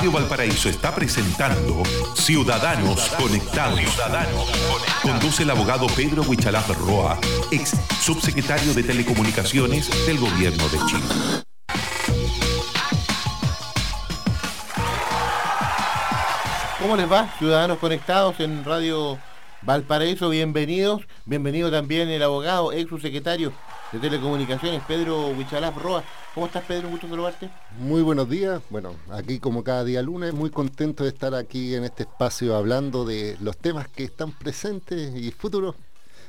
Radio Valparaíso está presentando Ciudadanos Conectados. Conduce el abogado Pedro Huichalaf Roa, ex subsecretario de Telecomunicaciones del Gobierno de Chile. ¿Cómo les va, Ciudadanos Conectados en Radio Valparaíso? Bienvenidos. Bienvenido también el abogado, ex subsecretario de Telecomunicaciones, Pedro Huichalaf Roa. ¿Cómo estás, Pedro? Un gusto saludarte. Muy buenos días. Bueno, aquí como cada día lunes, muy contento de estar aquí en este espacio hablando de los temas que están presentes y futuros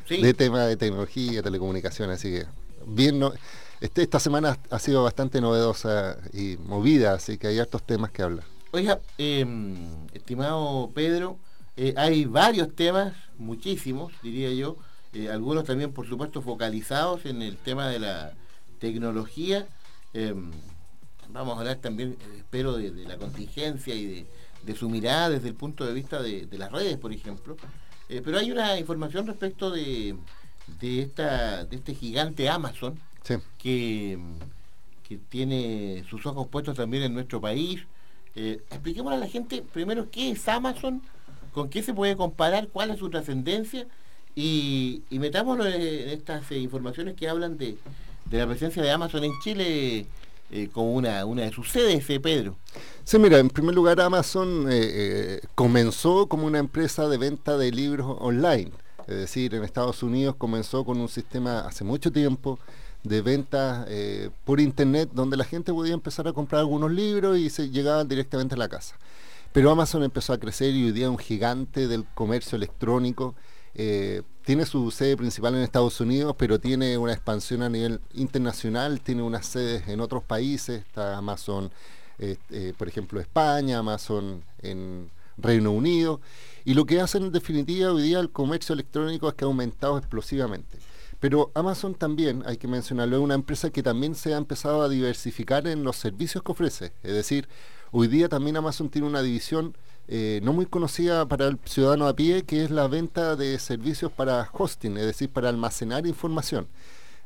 de temas de tecnología, telecomunicaciones. Así que, bien, no, este, esta semana ha sido bastante novedosa y movida, así que hay hartos temas que hablar. Oiga, em, estimado Pedro, eh, hay varios temas, muchísimos, diría yo, eh, algunos también, por supuesto, focalizados en el tema de la tecnología. Em, vamos a hablar también, eh, espero, de, la contingencia y de, de su mirada desde el punto de vista de, las redes, por ejemplo. Eh, pero hay una información respecto de, de, esta, de este gigante Amazon que, que tiene sus ojos puestos también en nuestro país. Eh, expliquémosle a la gente primero qué es Amazon, con qué se puede comparar, cuál es su trascendencia y, y metámoslo en estas eh, informaciones que hablan de, de la presencia de Amazon en Chile eh, como una, una de sus sedes, eh, Pedro. Sí, mira, en primer lugar Amazon eh, comenzó como una empresa de venta de libros online. Es decir, en Estados Unidos comenzó con un sistema hace mucho tiempo de venta por internet donde la gente podía empezar a comprar algunos libros y se llegaban directamente a la casa. Pero Amazon empezó a crecer y hoy día es un gigante del comercio electrónico eh, tiene su sede principal en Estados Unidos, pero tiene una expansión a nivel internacional, tiene unas sedes en otros países, está Amazon, eh, eh, por ejemplo, España, Amazon en Reino Unido, y lo que hacen en definitiva hoy día el comercio electrónico es que ha aumentado explosivamente. Pero Amazon también, hay que mencionarlo, es una empresa que también se ha empezado a diversificar en los servicios que ofrece. Es decir, hoy día también Amazon tiene una división eh, no muy conocida para el ciudadano a pie, que es la venta de servicios para hosting, es decir, para almacenar información.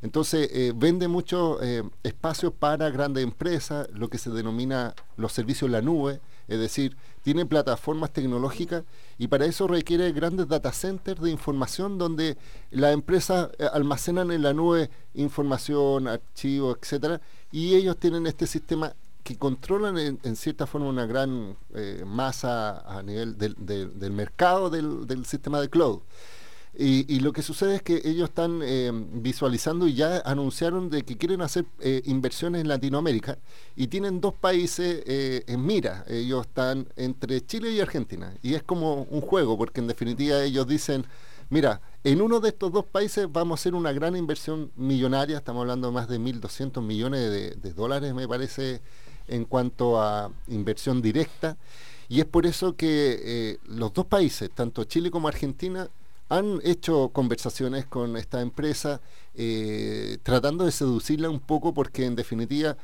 Entonces, eh, vende muchos eh, espacios para grandes empresas, lo que se denomina los servicios la nube, es decir, tiene plataformas tecnológicas y para eso requiere grandes data centers de información donde las empresas almacenan en la nube información, archivos, etcétera, y ellos tienen este sistema que controlan en, cierta forma una gran eh, masa a nivel del, mercado del, sistema de cloud. Y, lo que sucede es que ellos están eh, visualizando y ya anunciaron de que quieren hacer eh, inversiones en Latinoamérica y tienen dos países en mira. Ellos están entre Chile y Argentina. Y es como un juego, porque en definitiva ellos dicen, mira, en uno de estos dos países vamos a hacer una gran inversión millonaria, estamos hablando de más de 1.200 millones de dólares, me parece en cuanto a inversión directa. Y es por eso que eh, los dos países, tanto Chile como Argentina, han hecho conversaciones con esta empresa eh, tratando de seducirla un poco porque en definitiva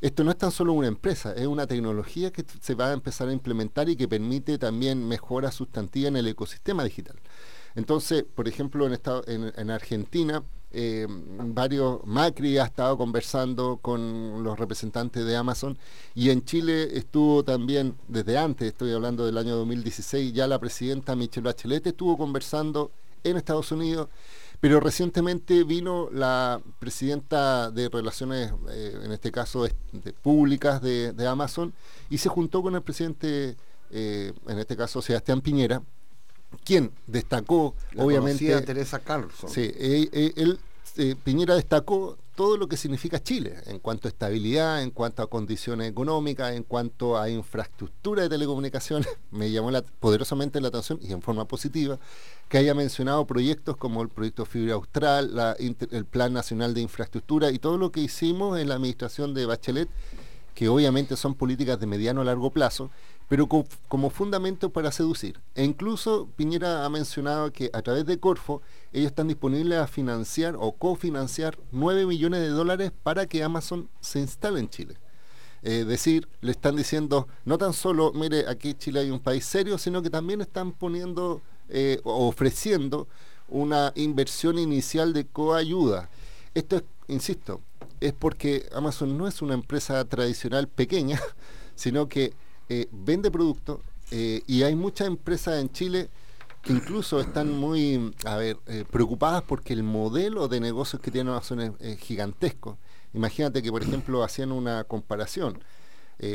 esto no es tan solo una empresa, es una tecnología que se va a empezar a implementar y que permite también mejora sustantiva en el ecosistema digital. Entonces, por ejemplo, en, en, en Argentina, eh, varios, Macri ha estado conversando con los representantes de Amazon y en Chile estuvo también, desde antes, estoy hablando del año 2016, ya la presidenta Michelle Bachelet estuvo conversando en Estados Unidos, pero recientemente vino la presidenta de Relaciones, eh, en este caso públicas de, Amazon, y se juntó con el presidente, eh, en este caso Sebastián Piñera, quien destacó, obviamente. Teresa Carlson. Sí, eh, eh, él, eh, Piñera destacó todo lo que significa Chile en cuanto a estabilidad, en cuanto a condiciones económicas, en cuanto a infraestructura de telecomunicaciones. Me llamó poderosamente la atención y en forma positiva que haya mencionado proyectos como el proyecto Fibra Austral, el Plan Nacional de Infraestructura y todo lo que hicimos en la administración de Bachelet, que obviamente son políticas de mediano a largo plazo pero como fundamento para seducir. E incluso Piñera ha mencionado que a través de Corfo ellos están disponibles a financiar o cofinanciar 9 millones de dólares para que Amazon se instale en Chile. Es decir, le están diciendo, no tan solo, mire, aquí Chile hay un país serio, sino que también están poniendo eh, ofreciendo una inversión inicial de coayuda. Esto es, insisto, es porque Amazon no es una empresa tradicional pequeña, sino que eh, vende productos eh, y hay muchas empresas en Chile que incluso están muy a ver, eh, preocupadas porque el modelo de negocios que tiene Amazon es, gigantesco. Imagínate que, por ejemplo, hacían una comparación.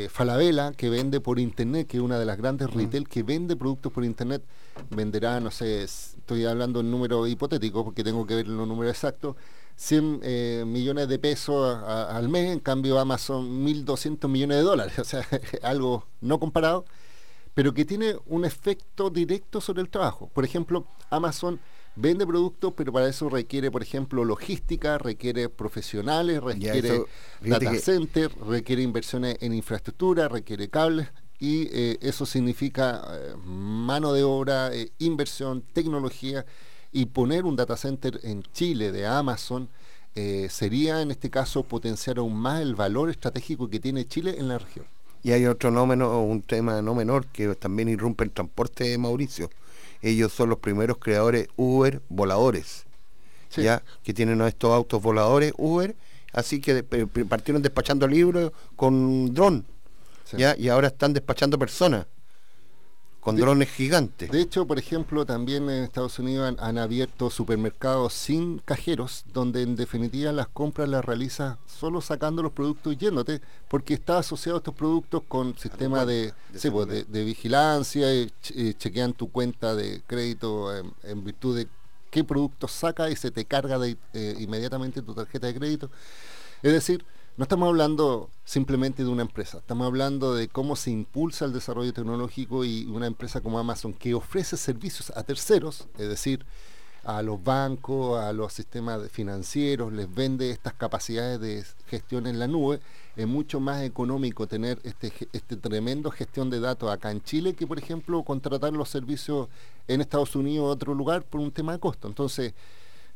Falabella, que vende por internet, que es una de las grandes retail que vende productos por internet, venderá, no sé, estoy hablando en número hipotético porque tengo que ver los números exactos, 100 eh, millones de pesos al mes, en cambio Amazon 1.200 millones de dólares, o sea, algo no comparado, pero que tiene un efecto directo sobre el trabajo. Por ejemplo, Amazon vende productos, pero para eso requiere, por ejemplo, logística, requiere profesionales, requiere data center, requiere inversiones en infraestructura, requiere cables, y eh, eso significa eh, mano de obra, inversión, tecnología y poner un data center en Chile de Amazon eh, sería en este caso potenciar aún más el valor estratégico que tiene Chile en la región. Y hay otro no menor, un tema no menor que también irrumpe el transporte de Mauricio. Ellos son los primeros creadores Uber voladores, ya que tienen estos autos voladores Uber, así que partieron despachando libros con dron, ya y ahora están despachando personas con drones gigantes. De hecho, por ejemplo, también en Estados Unidos han, abierto supermercados sin cajeros, donde en definitiva las compras las realizas solo sacando los productos y yéndote, porque está asociado estos productos con sistemas de, pues, de, vigilancia, y, chequean tu cuenta de crédito en, virtud de qué productos saca y se te carga de, eh, inmediatamente tu tarjeta de crédito. Es decir, no estamos hablando simplemente de una empresa, estamos hablando de cómo se impulsa el desarrollo tecnológico y una empresa como Amazon que ofrece servicios a terceros, es decir, a los bancos, a los sistemas financieros, les vende estas capacidades de gestión en la nube, es mucho más económico tener este, este tremendo gestión de datos acá en Chile que, por ejemplo, contratar los servicios en Estados Unidos o otro lugar por un tema de costo. Entonces,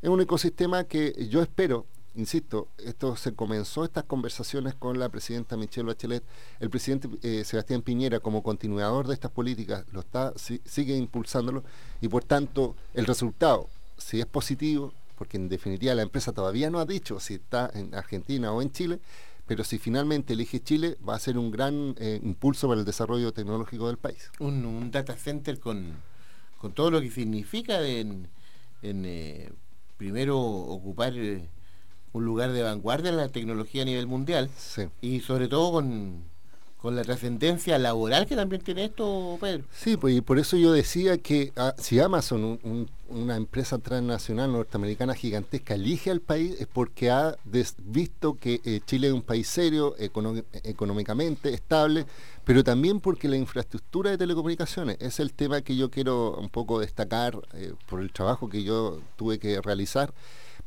es un ecosistema que yo espero insisto, esto se comenzó estas conversaciones con la presidenta Michelle Bachelet, el presidente eh, Sebastián Piñera como continuador de estas políticas lo está sigue impulsándolo y por tanto el resultado, si es positivo, porque en definitiva la empresa todavía no ha dicho si está en Argentina o en Chile, pero si finalmente elige Chile va a ser un gran eh, impulso para el desarrollo tecnológico del país. Un, data center con, con, todo lo que significa en, eh, primero ocupar un lugar de vanguardia en la tecnología a nivel mundial y sobre todo con, la trascendencia laboral que también tiene esto, Pedro. Sí, pues y por eso yo decía que ah, si Amazon, una empresa transnacional norteamericana gigantesca, elige al país es porque ha visto que eh, Chile es un país serio, económicamente estable, pero también porque la infraestructura de telecomunicaciones es el tema que yo quiero un poco destacar eh, por el trabajo que yo tuve que realizar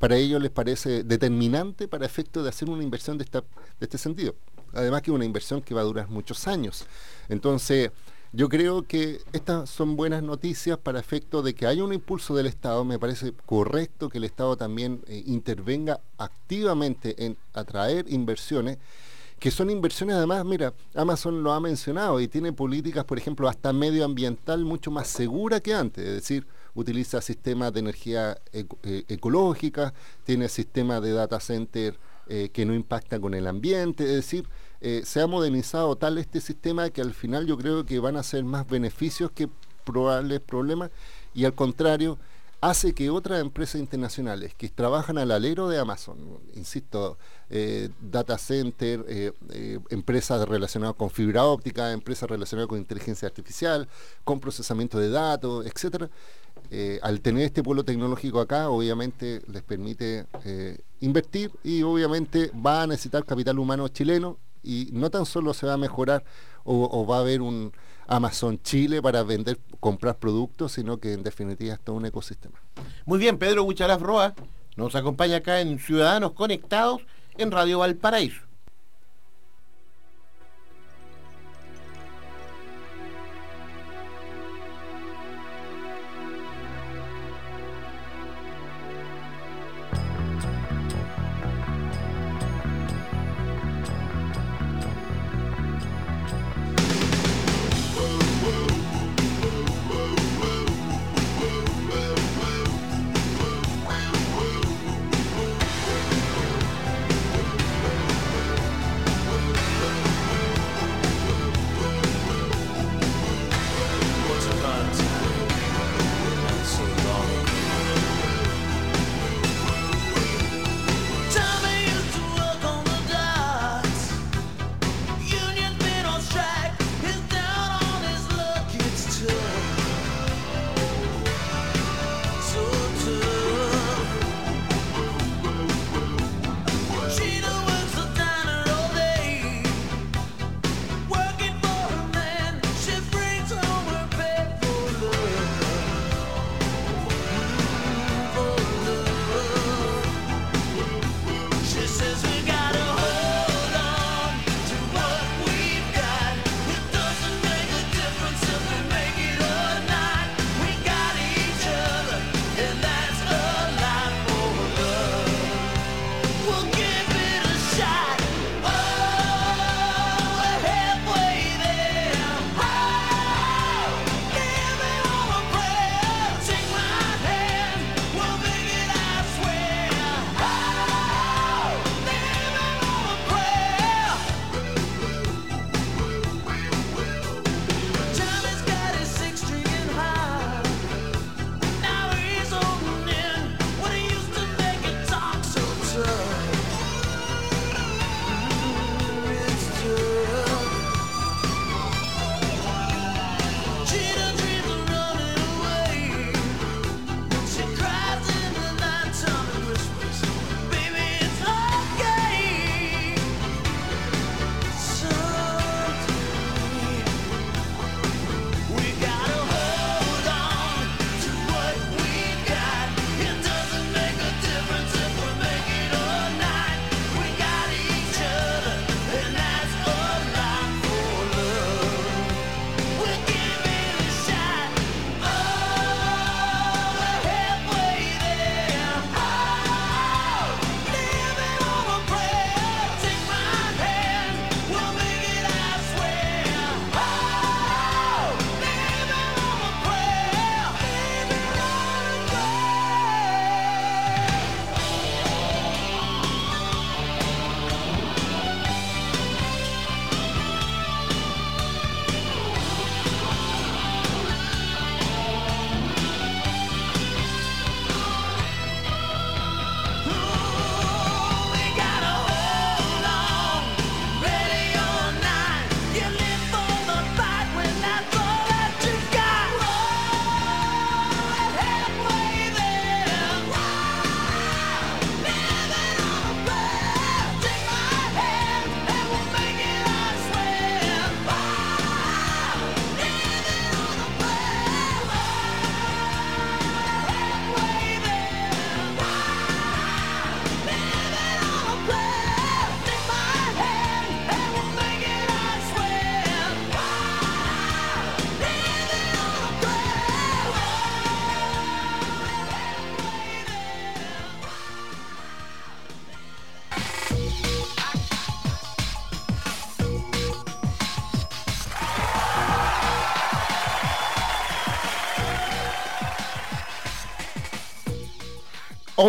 para ellos les parece determinante para efecto de hacer una inversión de, esta, de este sentido. Además que es una inversión que va a durar muchos años. Entonces, yo creo que estas son buenas noticias para efecto de que haya un impulso del Estado. Me parece correcto que el Estado también eh, intervenga activamente en atraer inversiones, que son inversiones además, mira, Amazon lo ha mencionado y tiene políticas, por ejemplo, hasta medioambiental mucho más segura que antes. Es decir, utiliza sistemas de energía eh, ecológica, tiene sistemas de data center eh, que no impactan con el ambiente, es decir, eh, se ha modernizado tal este sistema que al final yo creo que van a ser más beneficios que probables problemas y al contrario, hace que otras empresas internacionales que trabajan al alero de Amazon, insisto, data center, empresas relacionadas con fibra óptica, empresas relacionadas con inteligencia artificial, con procesamiento de datos, etcétera, eh, al tener este pueblo tecnológico acá, obviamente les permite eh, invertir y obviamente va a necesitar capital humano chileno y no tan solo se va a mejorar o, va a haber un Amazon Chile para vender, comprar productos, sino que en definitiva es todo un ecosistema. Muy bien, Pedro Huchalaf Roa nos acompaña acá en Ciudadanos Conectados en Radio Valparaíso.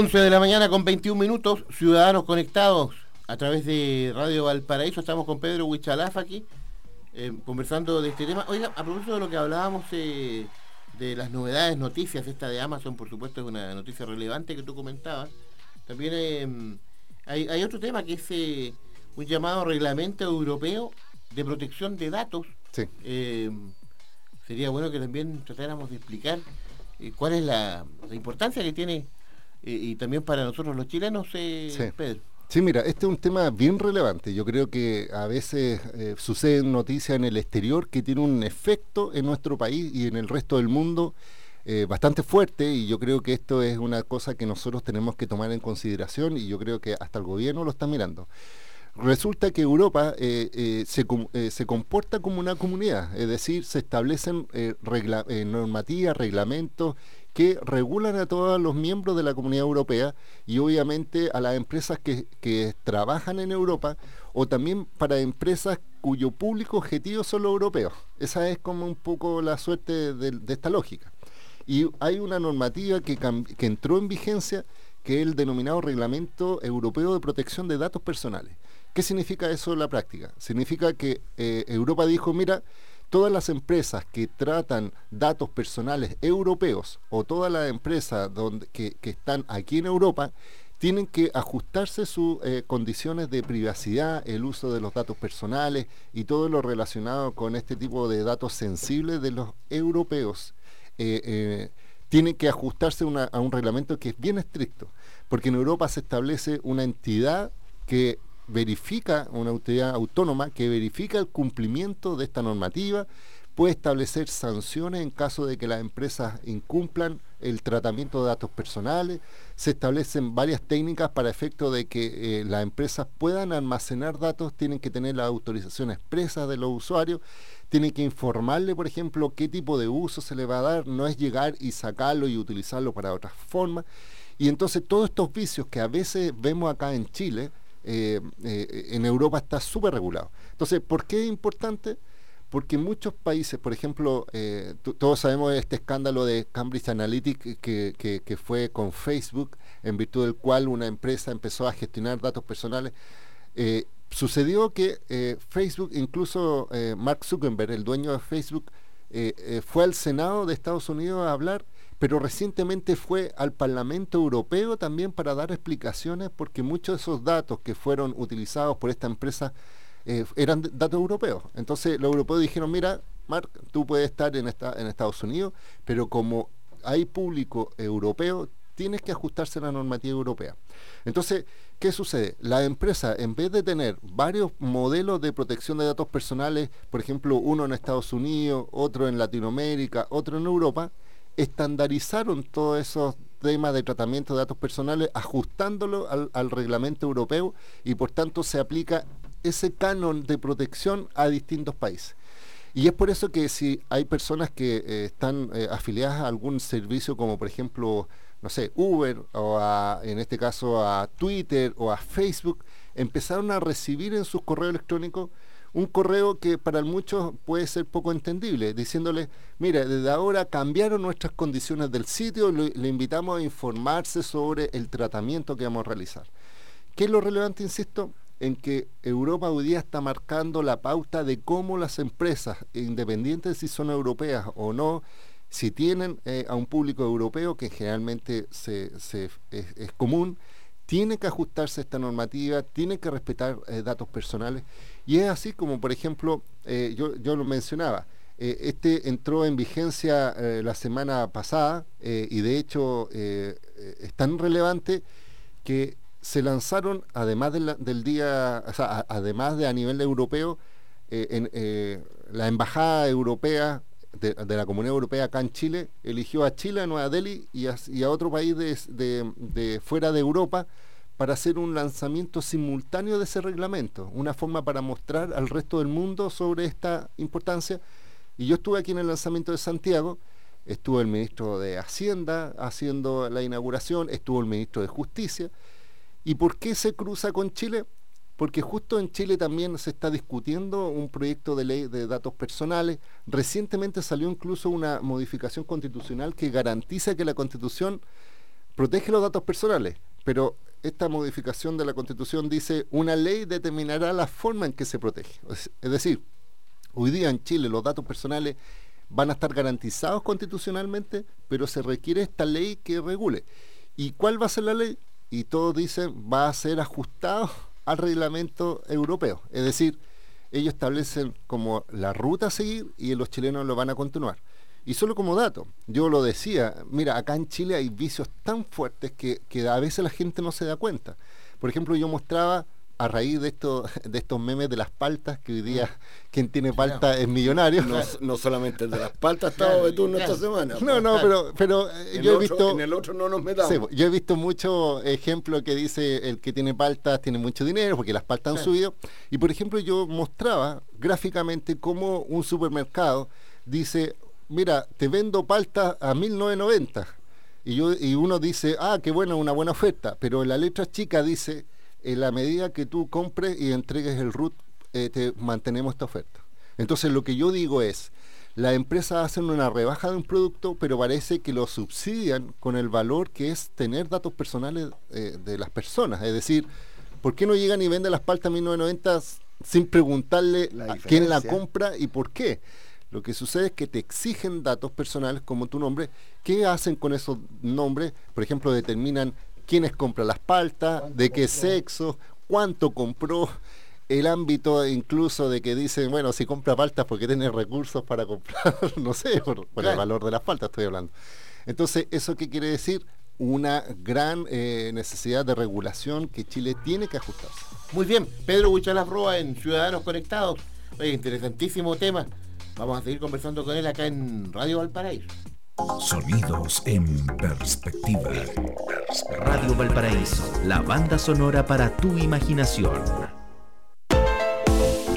11 de la mañana con 21 minutos, ciudadanos conectados a través de Radio Valparaíso. Estamos con Pedro Huichalaf aquí, eh, conversando de este tema. Oiga, a propósito de lo que hablábamos eh, de las novedades, noticias, esta de Amazon, por supuesto, es una noticia relevante que tú comentabas. También eh, hay, otro tema que es un llamado reglamento europeo de protección de datos. Sí. sería bueno que también tratáramos de explicar cuál es la importancia que tiene y, también para nosotros los chilenos, eh, sí. Sí, mira, este es un tema bien relevante. Yo creo que a veces eh, suceden noticias en el exterior que tienen un efecto en nuestro país y en el resto del mundo eh, bastante fuerte y yo creo que esto es una cosa que nosotros tenemos que tomar en consideración y yo creo que hasta el gobierno lo está mirando. Resulta que Europa se, se, comporta como una comunidad, es decir, se establecen regla, normativas, reglamentos que regulan a todos los miembros de la comunidad europea y obviamente a las empresas que, trabajan en Europa o también para empresas cuyo público objetivo son los europeos. Esa es como un poco la suerte de, esta lógica. Y hay una normativa que, que entró en vigencia que es el denominado Reglamento Europeo de Protección de Datos Personales. ¿Qué significa eso en la práctica? Significa que eh, Europa dijo, mira, todas las empresas que tratan datos personales europeos o todas las empresas que, están aquí en Europa tienen que ajustarse sus eh, condiciones de privacidad, el uso de los datos personales y todo lo relacionado con este tipo de datos sensibles de los europeos. Eh, eh, tienen que ajustarse a un reglamento que es bien estricto, porque en Europa se establece una entidad que verifica, una autoridad autónoma que verifica el cumplimiento de esta normativa, puede establecer sanciones en caso de que las empresas incumplan el tratamiento de datos personales, se establecen varias técnicas para efecto de que eh, las empresas puedan almacenar datos, tienen que tener la autorización expresa de los usuarios, tienen que informarle, por ejemplo, qué tipo de uso se le va a dar, no es llegar y sacarlo y utilizarlo para otras formas. Y entonces todos estos vicios que a veces vemos acá en Chile, eh, eh, en Europa está súper regulado. Entonces, ¿por qué es importante? Porque muchos países, por ejemplo, eh, todos sabemos de este escándalo de Cambridge Analytica que, fue con Facebook, en virtud del cual una empresa empezó a gestionar datos personales. sucedió que Facebook, incluso Mark Zuckerberg, el dueño de Facebook, fue al Senado de Estados Unidos a hablar pero recientemente fue al Parlamento Europeo también para dar explicaciones porque muchos de esos datos que fueron utilizados por esta empresa eh, eran datos europeos. Entonces los europeos dijeron, mira, Mark, tú puedes estar en, en Estados Unidos, pero como hay público europeo, tienes que ajustarse a la normativa europea. Entonces, ¿qué sucede? La empresa, en vez de tener varios modelos de protección de datos personales, por ejemplo, uno en Estados Unidos, otro en Latinoamérica, otro en Europa, estandarizaron todos esos temas de tratamiento de datos personales ajustándolo al, reglamento europeo y por tanto se aplica ese canon de protección a distintos países. Y es por eso que si hay personas que eh, están eh, afiliadas a algún servicio como por ejemplo, no sé, Uber o en este caso a Twitter o a Facebook, empezaron a recibir en sus correos electrónicos un correo que para muchos puede ser poco entendible, diciéndole, mira, desde ahora cambiaron nuestras condiciones del sitio, le, le, invitamos a informarse sobre el tratamiento que vamos a realizar. ¿Qué es lo relevante, insisto? En que Europa hoy día está marcando la pauta de cómo las empresas, independientes si son europeas o no, si tienen eh, a un público europeo, que generalmente se, es, común, tiene que ajustarse a esta normativa, tiene que respetar eh, datos personales y es así como, por ejemplo, eh, yo, yo, lo mencionaba, eh, este entró en vigencia eh, la semana pasada y de hecho es tan relevante que se lanzaron, además del día, o sea, además de a nivel europeo, en, la Embajada Europea de, la Comunidad Europea acá en Chile eligió a Chile, a Nueva Delhi y a, otro país de, de fuera de Europa para hacer un lanzamiento simultáneo de ese reglamento, una forma para mostrar al resto del mundo sobre esta importancia. Y yo estuve aquí en el lanzamiento de Santiago, estuvo el ministro de Hacienda haciendo la inauguración, estuvo el ministro de Justicia. ¿Y por qué se cruza con Chile? Porque justo en Chile también se está discutiendo un proyecto de ley de datos personales. Recientemente salió incluso una modificación constitucional que garantiza que la constitución protege los datos personales, pero esta modificación de la Constitución dice una ley determinará la forma en que se protege. Es decir, hoy día en Chile los datos personales van a estar garantizados constitucionalmente, pero se requiere esta ley que regule. ¿Y cuál va a ser la ley? Y todos dicen va a ser ajustado al reglamento europeo. Es decir, ellos establecen como la ruta a seguir y los chilenos lo van a continuar. Y solo como dato, yo lo decía, mira, acá en Chile hay vicios tan fuertes que, que a veces la gente no se da cuenta. Por ejemplo, yo mostraba a raíz de estos de estos memes de las paltas, que hoy día quien tiene palta es millonario. No, solamente de las paltas estado de turno esta semana. No, no, pero, pero eh, yo he visto... En el otro no nos metamos. yo he visto muchos ejemplos que dice el que tiene paltas tiene mucho dinero, porque las paltas han subido. Y por ejemplo yo mostraba gráficamente cómo un supermercado dice, mira, te vendo paltas a 1990. Y, yo, y uno dice, ah, qué bueno, una buena oferta. Pero la letra chica dice en la medida que tú compres y entregues el RUT, eh, te mantenemos esta oferta. Entonces lo que yo digo es, la empresa hace una rebaja de un producto, pero parece que lo subsidian con el valor que es tener datos personales eh, de las personas. Es decir, ¿por qué no llegan y venden las paltas 1990 sin preguntarle a quién la compra y por qué? Lo que sucede es que te exigen datos personales como tu nombre. ¿Qué hacen con esos nombres? Por ejemplo, determinan quiénes compran las paltas, de qué sexo, cuánto compró, el ámbito incluso de que dicen, bueno, si compra paltas porque tiene recursos para comprar, no sé, por, el valor de las paltas estoy hablando. Entonces, ¿eso qué quiere decir? Una gran eh, necesidad de regulación que Chile tiene que ajustarse. Muy bien, Pedro Huichalaf Roa en Ciudadanos Conectados. Oye, interesantísimo tema. Vamos a seguir conversando con él acá en Radio Valparaíso. Sonidos en perspectiva. Radio Valparaíso, la banda sonora para tu imaginación.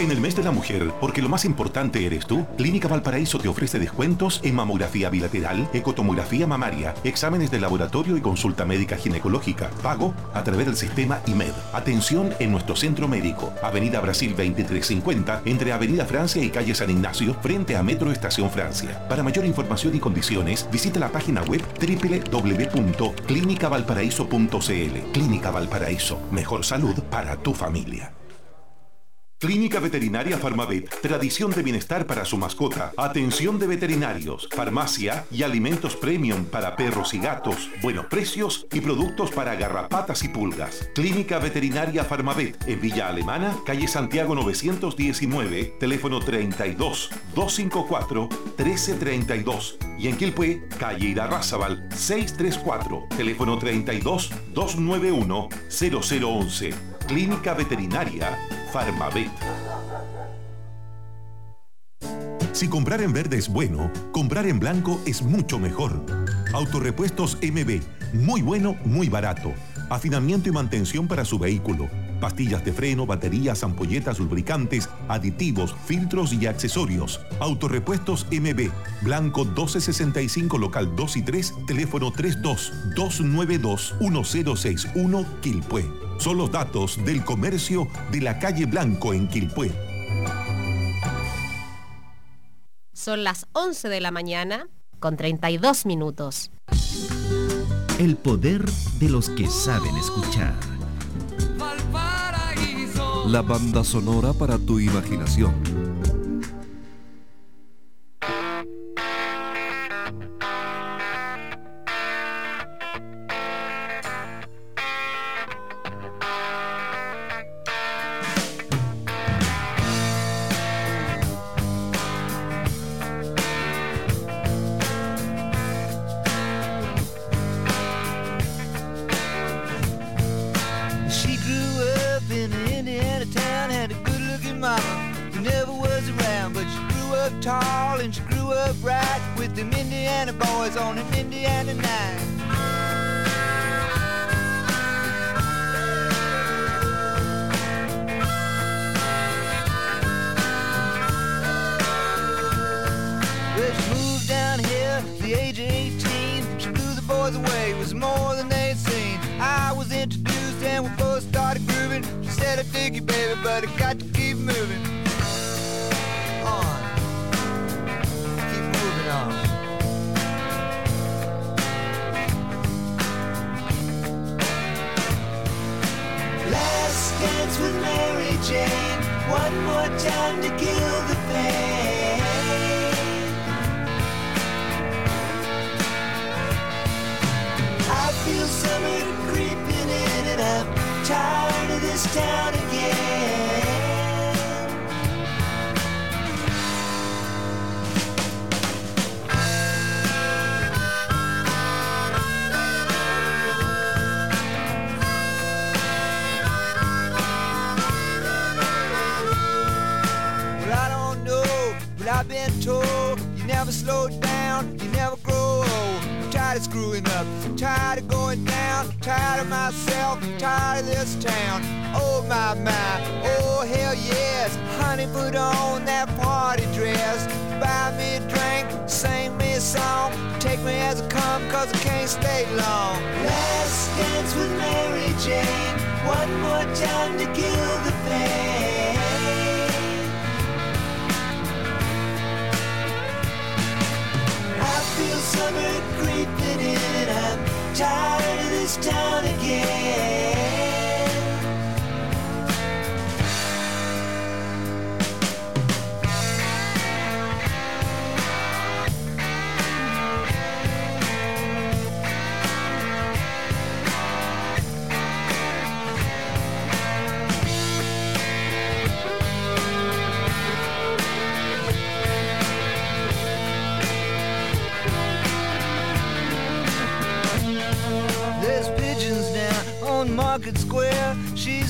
En el mes de la mujer, porque lo más importante eres tú, Clínica Valparaíso te ofrece descuentos en mamografía bilateral, ecotomografía mamaria, exámenes de laboratorio y consulta médica ginecológica. Pago a través del sistema IMED. Atención en nuestro centro médico, Avenida Brasil 2350, entre Avenida Francia y Calle San Ignacio, frente a Metro Estación Francia. Para mayor información y condiciones, visita la página web www.clinicavalparaíso.cl. Clínica Valparaíso, mejor salud para tu familia. Clínica Veterinaria Farmavet, tradición de bienestar para su mascota, atención de veterinarios, farmacia y alimentos premium para perros y gatos, buenos precios y productos para garrapatas y pulgas. Clínica Veterinaria Farmavet en Villa Alemana, calle Santiago 919, teléfono 32 254 1332 y en Quilpué, calle Irarrázaval 634, teléfono 32 291 0011. Clínica Veterinaria Farmavet. Si comprar en verde es bueno, comprar en blanco es mucho mejor. Autorepuestos MB, muy bueno, muy barato. Afinamiento y mantención para su vehículo. Pastillas de freno, baterías, ampolletas, lubricantes, aditivos, filtros y accesorios. Autorepuestos MB, Blanco 1265, local 2 y 3, teléfono 32 292 1061, Quilpué son los datos del comercio de la calle Blanco en Quilpué. Son las 11 de la mañana con 32 minutos. El poder de los que saben escuchar. La banda sonora para tu imaginación she grew up right with them Indiana boys on an Indiana night. Well, she moved down here at the age of 18. She blew the boys away, was more than they'd seen. I was introduced and we both started grooving. She said, I dig you, baby, but I got to keep moving. With Mary Jane. One more time to kill the pain. I feel summer creeping in and I'm tired of this town again. Told you never slow down, you never grow old. I'm tired of screwing up, tired of going down, tired of myself, tired of this town. Oh my my, oh hell yes, honey, put on that party dress. Buy me a drink, sing me a song, take me as I come, cause I can't stay long. Last dance with Mary Jane, one more time to kill the pain. Tired of this town again.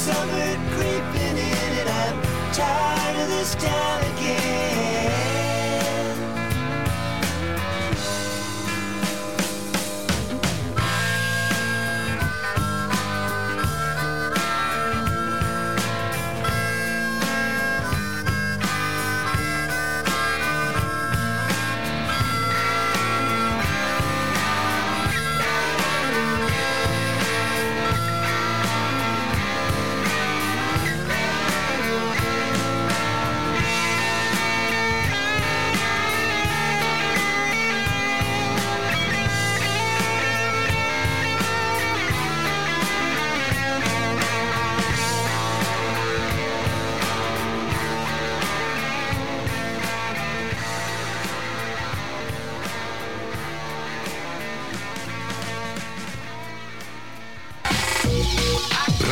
Summer creeping in and I'm tired of this town again.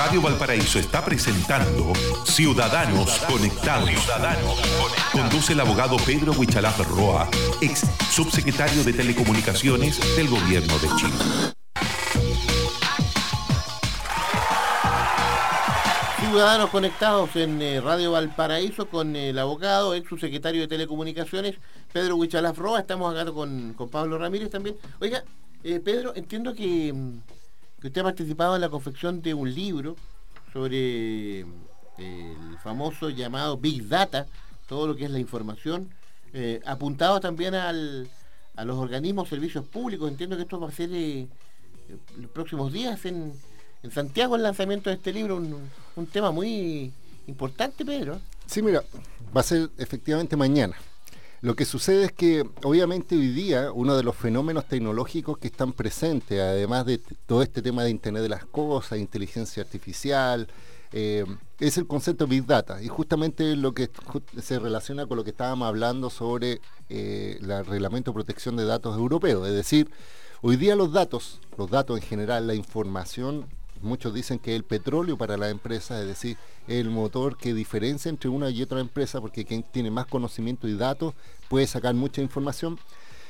Radio Valparaíso está presentando Ciudadanos Conectados. Conduce el abogado Pedro Huichalaf Roa, ex subsecretario de Telecomunicaciones del Gobierno de Chile. Ciudadanos conectados en eh, Radio Valparaíso con el abogado, ex subsecretario de Telecomunicaciones, Pedro Huichalaf Roa. Estamos acá con, con Pablo Ramírez también. Oiga, eh, Pedro, entiendo que, mm, que usted ha participado en la confección de un libro sobre eh, el famoso llamado Big Data, todo lo que es la información, eh, apuntado también al, a los organismos, servicios públicos. Entiendo que esto va a ser eh, los próximos días en, en Santiago el lanzamiento de este libro, un, un tema muy importante, Pedro. Sí, mira, va a ser efectivamente mañana. Lo que sucede es que obviamente hoy día uno de los fenómenos tecnológicos que están presentes, además de todo este tema de Internet de las Cosas, inteligencia artificial, eh, es el concepto Big Data. Y justamente lo que se relaciona con lo que estábamos hablando sobre eh, el reglamento de protección de datos europeo. Es decir, hoy día los datos, los datos en general, la información muchos dicen que el petróleo para la empresa, es decir, el motor que diferencia entre una y otra empresa, porque quien tiene más conocimiento y datos puede sacar mucha información.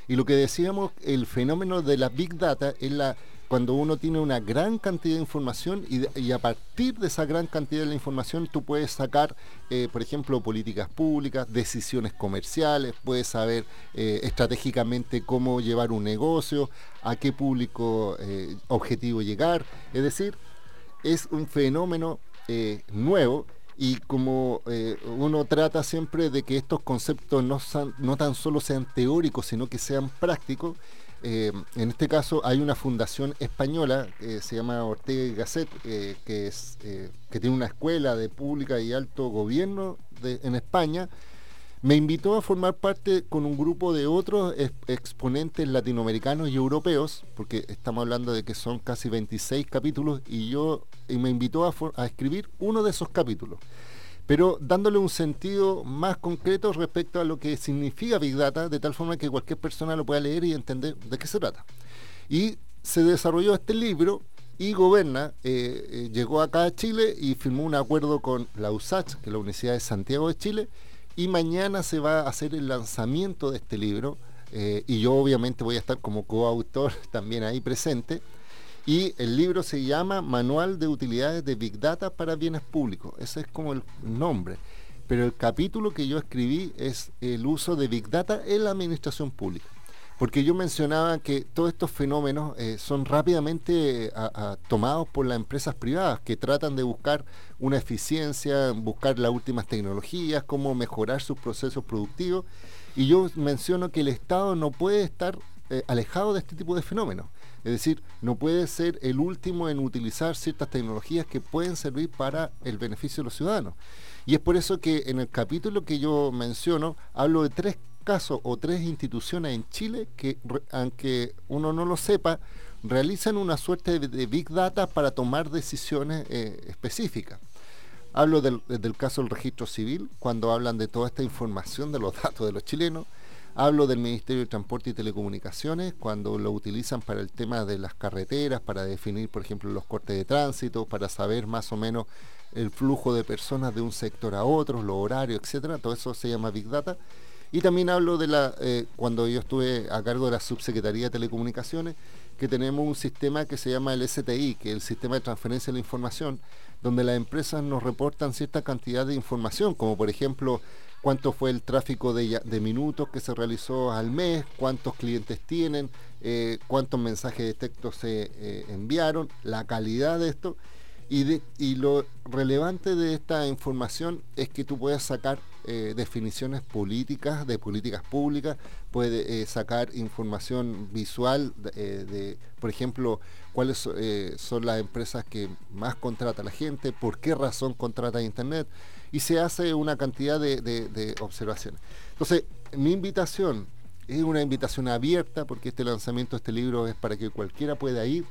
Y lo que decíamos, el fenómeno de la big data es la cuando uno tiene una gran cantidad de información y, a partir de esa gran cantidad de información tú puedes sacar, eh, por ejemplo, políticas públicas, decisiones comerciales, puedes saber eh, estratégicamente cómo llevar un negocio, a qué público eh, objetivo llegar. Es decir, es un fenómeno nuevo y como uno trata siempre de que estos conceptos no tan solo sean teóricos, sino que sean prácticos, eh, en este caso hay una fundación española que se llama Ortega y Gasset, eh, eh, que tiene una escuela de pública y alto gobierno en España. Me invitó a formar parte con un grupo de otros exponentes latinoamericanos y europeos, porque estamos hablando de que son casi 26 capítulos, y yo me invitó a escribir uno de esos capítulos pero dándole un sentido más concreto respecto a lo que significa Big Data, de tal forma que cualquier persona lo pueda leer y entender de qué se trata. Y se desarrolló este libro y Goberna eh, eh, llegó acá a Chile y firmó un acuerdo con la USACH, que es la Universidad de Santiago de Chile, y mañana se va a hacer el lanzamiento de este libro, eh, y yo obviamente voy a estar como coautor también ahí presente. Y el libro se llama Manual de Utilidades de Big Data para Bienes Públicos. Ese es como el nombre. Pero el capítulo que yo escribí es el uso de Big Data en la administración pública. Porque yo mencionaba que todos estos fenómenos eh, son rápidamente tomados por las empresas privadas que tratan de buscar una eficiencia, buscar las últimas tecnologías, cómo mejorar sus procesos productivos. Y yo menciono que el Estado no puede estar eh, alejado de este tipo de fenómenos. Es decir, no puede ser el último en utilizar ciertas tecnologías que pueden servir para el beneficio de los ciudadanos. Y es por eso que en el capítulo que yo menciono, hablo de tres casos o tres instituciones en Chile que, aunque uno no lo sepa, realizan una suerte de, big data para tomar decisiones eh, específicas. Hablo del, del, caso del registro civil, cuando hablan de toda esta información de los datos de los chilenos. Hablo del Ministerio de Transporte y Telecomunicaciones cuando lo utilizan para el tema de las carreteras, para definir, por ejemplo, los cortes de tránsito, para saber más o menos el flujo de personas de un sector a otro, los horarios, etcétera. Todo eso se llama Big Data. Y también hablo de la, eh, cuando yo estuve a cargo de la Subsecretaría de Telecomunicaciones, que tenemos un sistema que se llama el STI, que es el Sistema de Transferencia de la Información, donde las empresas nos reportan cierta cantidad de información, como por ejemplo cuánto fue el tráfico de, minutos que se realizó al mes, cuántos clientes tienen, eh, cuántos mensajes de texto se eh, enviaron, la calidad de esto. Y, lo relevante de esta información es que tú puedes sacar eh, definiciones políticas, de políticas públicas, puedes sacar información visual de, por ejemplo, cuáles son las empresas que más contrata la gente, por qué razón contrata Internet y se hace una cantidad de, observaciones. Entonces, mi invitación es una invitación abierta porque este lanzamiento de este libro es para que cualquiera pueda ir.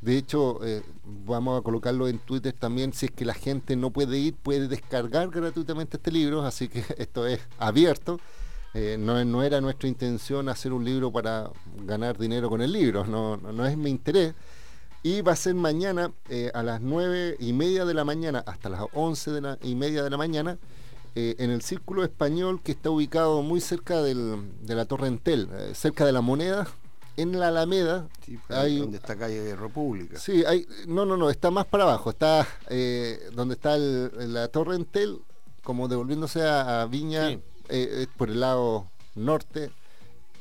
De hecho, eh, vamos a colocarlo en Twitter también. Si es que la gente no puede ir, puede descargar gratuitamente este libro. Así que esto es abierto. Eh, no, no, era nuestra intención hacer un libro para ganar dinero con el libro. No, no, no es mi interés. Y va a ser mañana eh, a las nueve y media de la mañana hasta las once de la, y media de la mañana eh, en el Círculo Español que está ubicado muy cerca del, de la Torre Entel, eh, cerca de la moneda, en la Alameda. hay, donde está calle República. Sí, hay, no, no, no, está más para abajo, está donde está la Torre Entel, como devolviéndose a, Viña, por el lado norte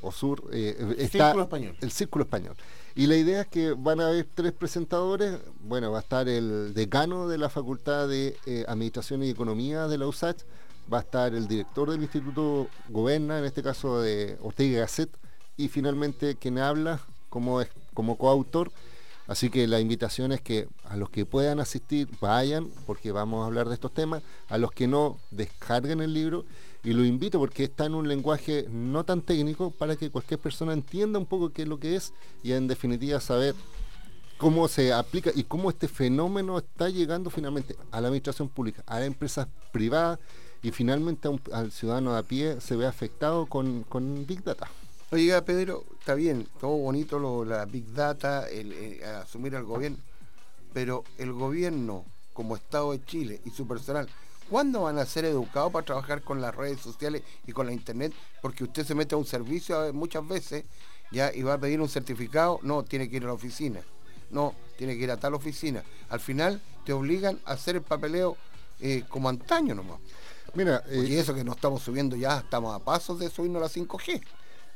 o sur. está Círculo Español. El Círculo Español. Y la idea es que van a haber tres presentadores. Bueno, va a estar el decano de la Facultad de eh, Administración y Economía de la USACH, va a estar el director del Instituto Goberna, en este caso de Ortega Gasset, y finalmente quien habla como, como coautor. Así que la invitación es que a los que puedan asistir vayan, porque vamos a hablar de estos temas, a los que no descarguen el libro y lo invito porque está en un lenguaje no tan técnico para que cualquier persona entienda un poco qué es lo que es y en definitiva saber cómo se aplica y cómo este fenómeno está llegando finalmente a la administración pública, a las empresas privadas y finalmente al ciudadano de a pie se ve afectado con, Big Data. Oiga, Pedro, está bien, todo bonito lo, la Big Data, eh, asumir al gobierno, pero el gobierno como Estado de Chile y su personal ¿Cuándo van a ser educados para trabajar con las redes sociales y con la internet? Porque usted se mete a un servicio muchas veces ya y va a pedir un certificado, no, tiene que ir a la oficina. No, tiene que ir a tal oficina. Al final te obligan a hacer el papeleo eh, como antaño nomás. Mira, y eh, eso que nos estamos subiendo ya, estamos a pasos de subirnos a la 5G.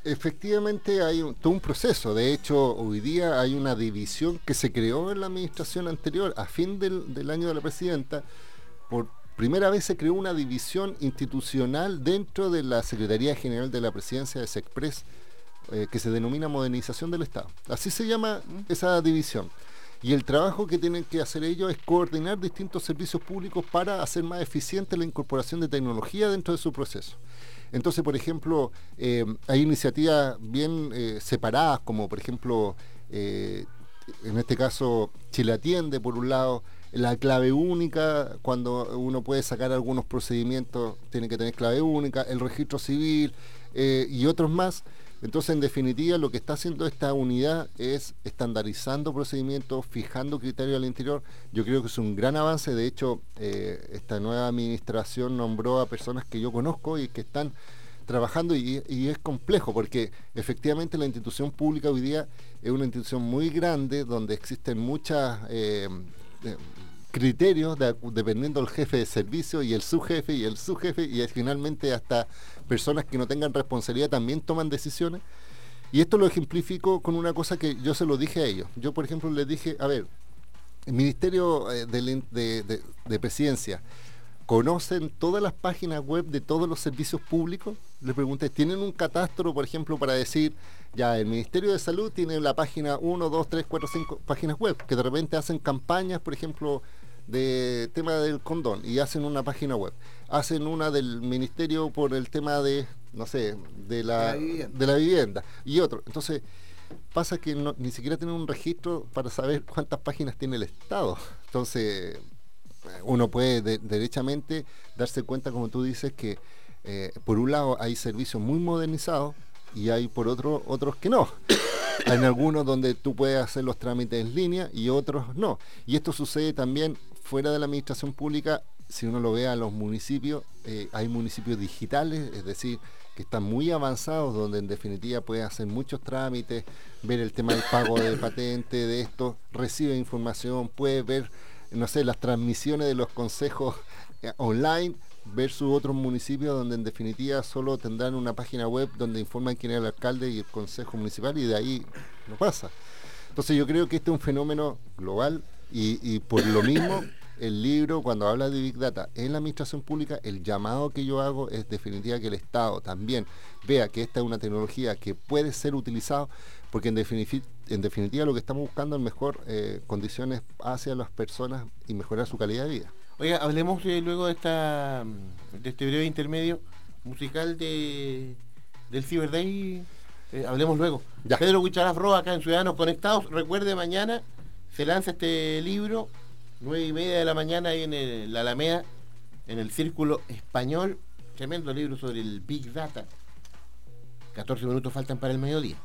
Efectivamente hay todo un proceso. De hecho, hoy día hay una división que se creó en la administración anterior, a fin del, del año de la presidenta, por primera vez se creó una división institucional dentro de la Secretaría General de la Presidencia de SECPRES eh, que se denomina modernización del Estado. Así se llama esa división. Y el trabajo que tienen que hacer ellos es coordinar distintos servicios públicos para hacer más eficiente la incorporación de tecnología dentro de su proceso. Entonces, por ejemplo, eh, hay iniciativas bien eh, separadas, como por ejemplo, en este caso, Chile Atiende, por un lado, la clave única, cuando uno puede sacar algunos procedimientos, tiene que tener clave única, el registro civil eh, y otros más. Entonces, en definitiva, lo que está haciendo esta unidad es estandarizando procedimientos, fijando criterios al interior. Yo creo que es un gran avance. De hecho, eh, esta nueva administración nombró a personas que yo conozco y que están trabajando y, es complejo porque efectivamente la institución pública hoy día es una institución muy grande donde existen muchas eh, criterios dependiendo del jefe de servicio y el subjefe y el subjefe y finalmente hasta personas que no tengan responsabilidad también toman decisiones. Y esto lo ejemplifico con una cosa que yo se lo dije a ellos. Yo, por ejemplo, les dije, a ver, el Ministerio eh, de, Presidencia, ¿conocen todas las páginas web de todos los servicios públicos? Les pregunté, ¿tienen un catastro, por ejemplo, para decir, ya, el Ministerio de Salud tiene la página 1, 2, 3, 4, 5 páginas web, que de repente hacen campañas, por ejemplo, de tema del condón y hacen una página web. Hacen una del ministerio por el tema de, no sé, de la, de la vivienda y otro. Entonces, pasa que ni siquiera tienen un registro para saber cuántas páginas tiene el Estado. Entonces, uno puede derechamente darse cuenta, como tú dices, que eh, por un lado hay servicios muy modernizados y hay por otro otros que no. hay algunos donde tú puedes hacer los trámites en línea y otros no. Y esto sucede también fuera de la administración pública, si uno lo ve a los municipios, eh, hay municipios digitales, es decir, que están muy avanzados, donde en definitiva puede hacer muchos trámites, ver el tema del pago de patente, de esto, recibe información, puede ver, no sé, las transmisiones de los consejos eh, online versus otros municipios donde en definitiva solo tendrán una página web donde informan quién es el alcalde y el consejo municipal y de ahí no pasa. Entonces yo creo que este es un fenómeno global y, por lo mismo, el libro, cuando habla de Big Data en la administración pública, el llamado que yo hago es definitiva que el Estado también vea que esta es una tecnología que puede ser utilizada, porque en, en definitiva lo que estamos buscando es mejor eh, condiciones hacia las personas y mejorar su calidad de vida. Oiga, hablemos eh, luego de, esta, de este breve intermedio musical de, del Cyber Day. Eh, hablemos luego. Ya. Pedro Huicharaf Roa acá en Ciudadanos Conectados. Recuerde mañana se lanza este libro, nueve y media de la mañana ahí en el, la Alameda, en el Círculo Español, tremendo libro sobre el Big Data. 14 minutos faltan para el mediodía.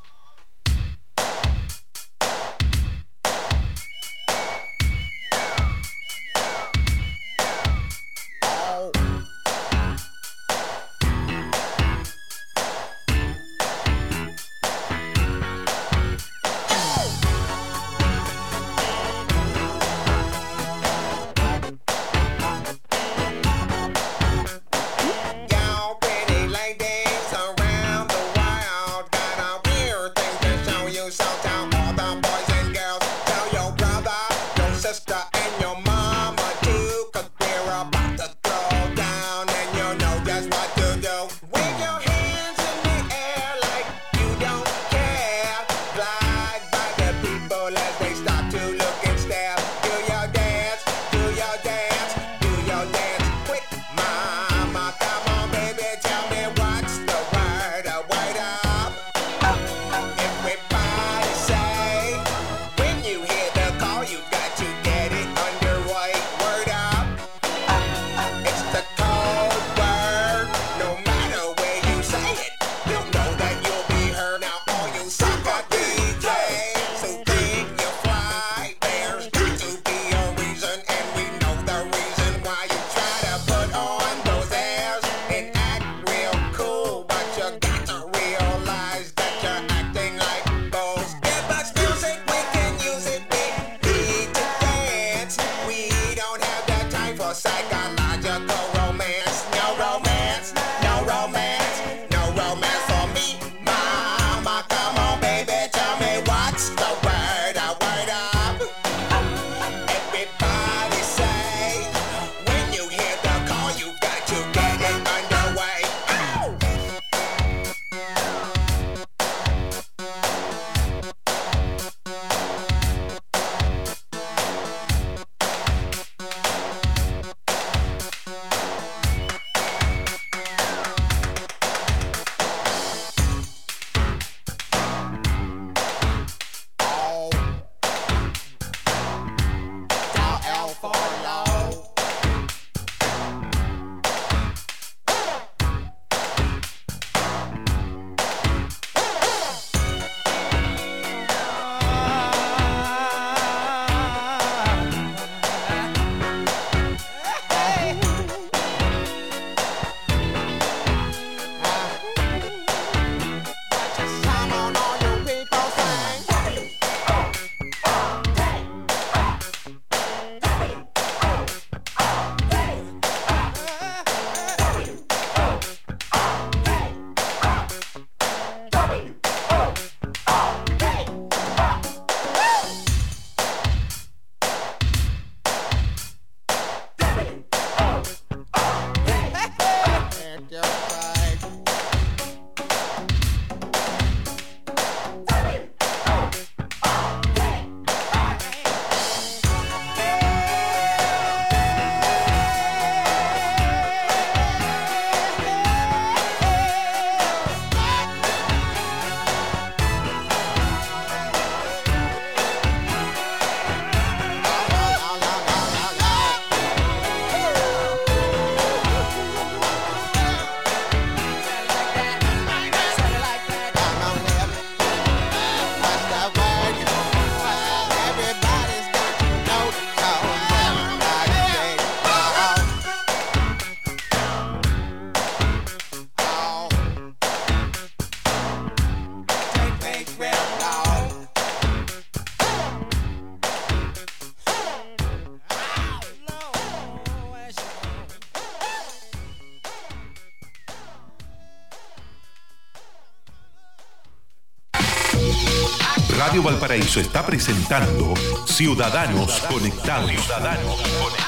Valparaíso está presentando Ciudadanos Conectados.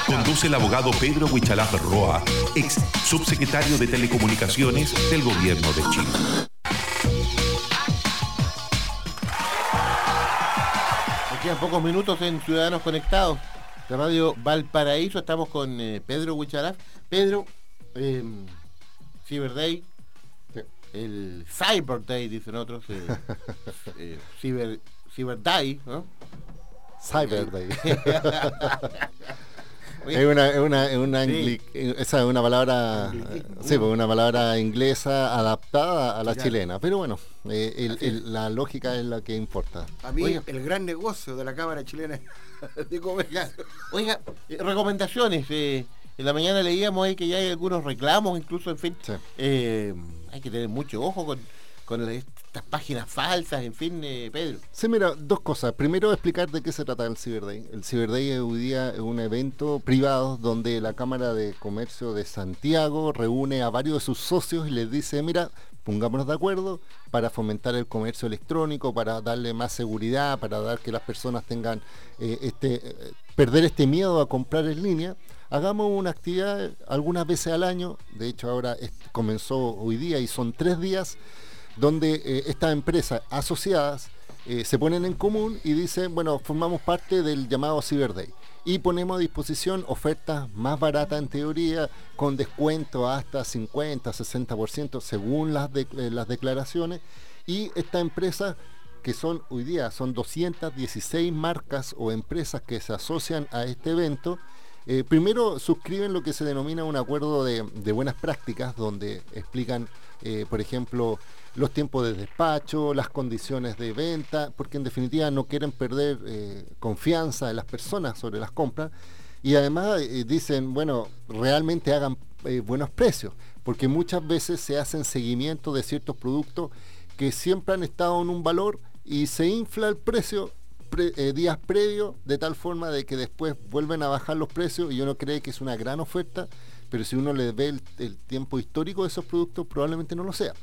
Conduce el abogado Pedro Huichalaf Roa, ex subsecretario de Telecomunicaciones del Gobierno de Chile. Aquí a pocos minutos en Ciudadanos Conectados de Radio Valparaíso. Estamos con eh, Pedro Huichalaf. Pedro, eh, Cyber Day, el Cyber Day, dicen otros, eh, eh, Cyber, Cyber Day, ¿no? Cyber Day. es una, es una, es una, Sí. esa es una palabra, sí, pues, una palabra inglesa adaptada a la Claro. chilena. Pero bueno, eh, el- el- la lógica es la que importa. A mí Oiga. el gran negocio de la Cámara Chilena de Comercio. Oiga, eh, recomendaciones. eh, en la mañana leíamos ahí que ya hay algunos reclamos, incluso, en fin. Sí. eh, hay que tener mucho ojo con, con la- estas páginas falsas, en fin, eh, Pedro. Sí, mira, dos cosas. Primero, explicar de qué se trata el Cyber Day. El Cyber Day hoy día es un evento privado donde la Cámara de Comercio de Santiago reúne a varios de sus socios y les dice, mira, pongámonos de acuerdo para fomentar el comercio electrónico, para darle más seguridad, para dar que las personas tengan eh, este eh, perder este miedo a comprar en línea. Hagamos una actividad algunas veces al año, de hecho ahora comenzó hoy día y son tres días, donde eh, estas empresas asociadas eh, se ponen en común y dicen, bueno, formamos parte del llamado Cyber Day y ponemos a disposición ofertas más baratas en teoría, con descuento hasta 50, 60% según las, eh, las declaraciones y estas empresas que son hoy día son 216 marcas o empresas que se asocian a este evento. Eh, primero suscriben lo que se denomina un acuerdo de, de buenas prácticas, donde explican, eh, por ejemplo, los tiempos de despacho, las condiciones de venta, porque en definitiva no quieren perder eh, confianza en las personas sobre las compras. Y además dicen, bueno, realmente hagan buenos precios, porque muchas veces se hacen seguimiento de ciertos productos que siempre han estado en un valor y se infla el precio eh, días previos de tal forma de que después vuelven a bajar los precios y uno cree que es una gran oferta, pero si uno le ve el, tiempo histórico de esos productos probablemente no lo sea.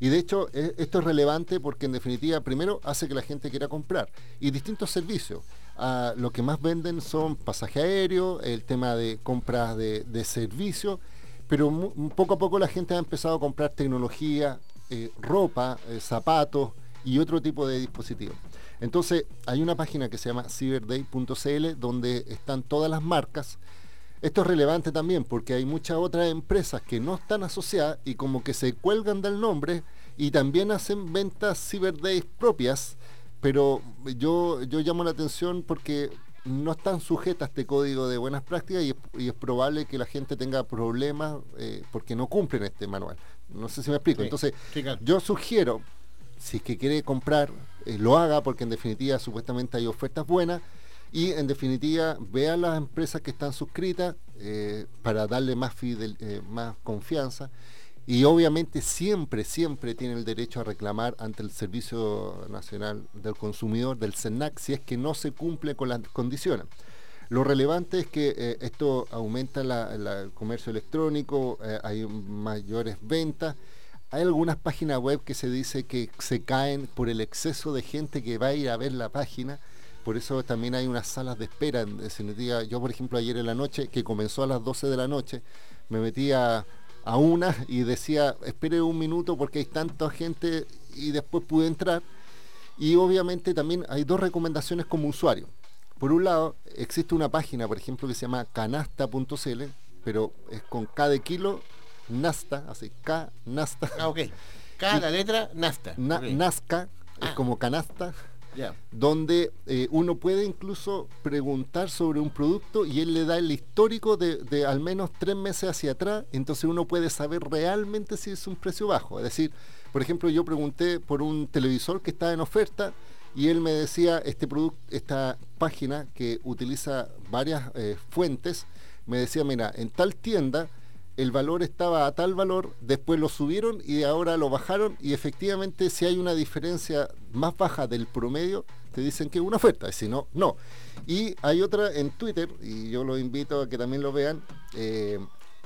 Y de hecho e- esto es relevante porque en definitiva primero hace que la gente quiera comprar y distintos servicios. Ah, lo que más venden son pasaje aéreo, el tema de compras de, servicios, pero poco a poco la gente ha empezado a comprar tecnología, eh, ropa, eh, zapatos y otro tipo de dispositivos. Entonces hay una página que se llama cyberday.cl donde están todas las marcas. Esto es relevante también porque hay muchas otras empresas que no están asociadas y como que se cuelgan del nombre y también hacen ventas Cyberdays propias, pero yo, yo llamo la atención porque no están sujetas a este código de buenas prácticas y es, y es probable que la gente tenga problemas eh, porque no cumplen este manual. No sé si me explico. Sí, Entonces, sí, claro. yo sugiero, si es que quiere comprar, eh, lo haga porque en definitiva supuestamente hay ofertas buenas y en definitiva vea las empresas que están suscritas eh, para darle más, eh, más confianza y obviamente siempre, siempre tiene el derecho a reclamar ante el Servicio Nacional del Consumidor, del CENAC, si es que no se cumple con las condiciones. Lo relevante es que esto aumenta el comercio electrónico, hay mayores ventas. Hay algunas páginas web que se dice que se caen por el exceso de gente que va a ir a ver la página. Por eso también hay unas salas de espera. Yo, por ejemplo, ayer en la noche, que comenzó a las 12 de la noche, me metí a, a una y decía, espere un minuto porque hay tanta gente y después pude entrar. Y obviamente también hay dos recomendaciones como usuario. Por un lado, existe una página, por ejemplo, que se llama canasta.cl, pero es con de kilo, Nasta, así K, Nasta, Ah, ok. Cada letra, Nasta. Na-. Nazca, es Ah. como canasta, donde eh, uno puede incluso preguntar sobre un producto y él le da el histórico de, de al menos tres meses hacia atrás, entonces uno puede saber realmente si es un precio bajo. Es decir, por ejemplo, yo pregunté por un televisor que estaba en oferta y él me decía, este producto, esta página que utiliza varias eh, fuentes, me decía, mira, en tal tienda el valor estaba a tal valor, después lo subieron y ahora lo bajaron y efectivamente si hay una diferencia más baja del promedio, te dicen que es una oferta, y si no, no. Y hay otra en Twitter, y yo los invito a que también lo vean, eh,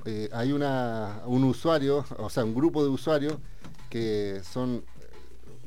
eh, hay una, un usuario, o sea, un grupo de usuarios que son,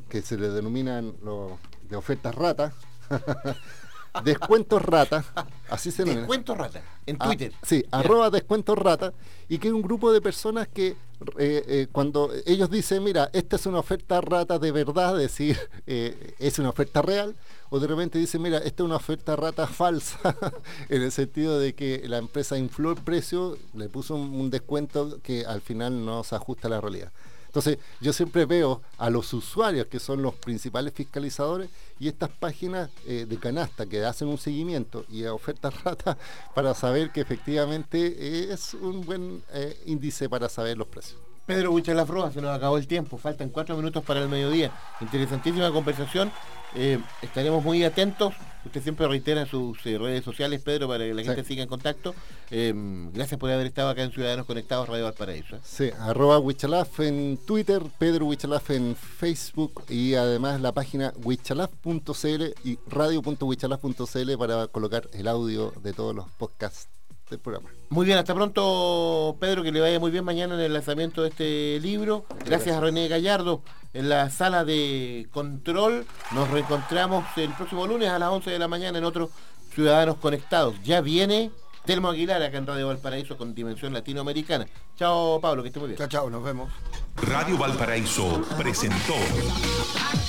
que se le denominan los de ofertas rata. Descuentos Rata, así se denomina. Descuentos Rata, en ah, Twitter. sí, arroba Descuentos Rata, y que es un grupo de personas que eh, eh, cuando ellos dicen, mira, esta es una oferta rata de verdad, es decir, eh, es una oferta real, o de repente dicen, mira, esta es una oferta rata falsa, en el sentido de que la empresa infló el precio, le puso un descuento que al final no se ajusta a la realidad. Entonces, yo siempre veo a los usuarios, que son los principales fiscalizadores, y estas páginas eh, de canasta que hacen un seguimiento y ofertas rata para saber que efectivamente es un buen eh, índice para saber los precios. Pedro Huichalafroa, se nos acabó el tiempo, faltan cuatro minutos para el mediodía. Interesantísima conversación, eh, estaremos muy atentos. Usted siempre reitera sus eh, redes sociales, Pedro, para que la gente siga en contacto. Eh, gracias por haber estado acá en Ciudadanos Conectados, Radio Valparaíso. Sí, arroba Huichalaf en Twitter, Pedro Huichalaf en Facebook y además la página huichalaf.cl y radio.huichalaf.cl para colocar el audio de todos los podcasts programa. Muy bien, hasta pronto, Pedro, que le vaya muy bien mañana en el lanzamiento de este libro. Gracias, a René Gallardo en la sala de control. Nos reencontramos el próximo lunes a las 11 de la mañana en otros Ciudadanos Conectados. Ya viene Telmo Aguilar acá en Radio Valparaíso con Dimensión Latinoamericana. Chao, Pablo, que esté muy bien. Chao, chao, nos vemos. Radio Valparaíso presentó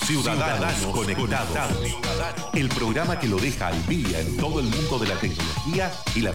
Ciudadanos, Conectados, el programa que lo deja al día en todo el mundo de la tecnología y la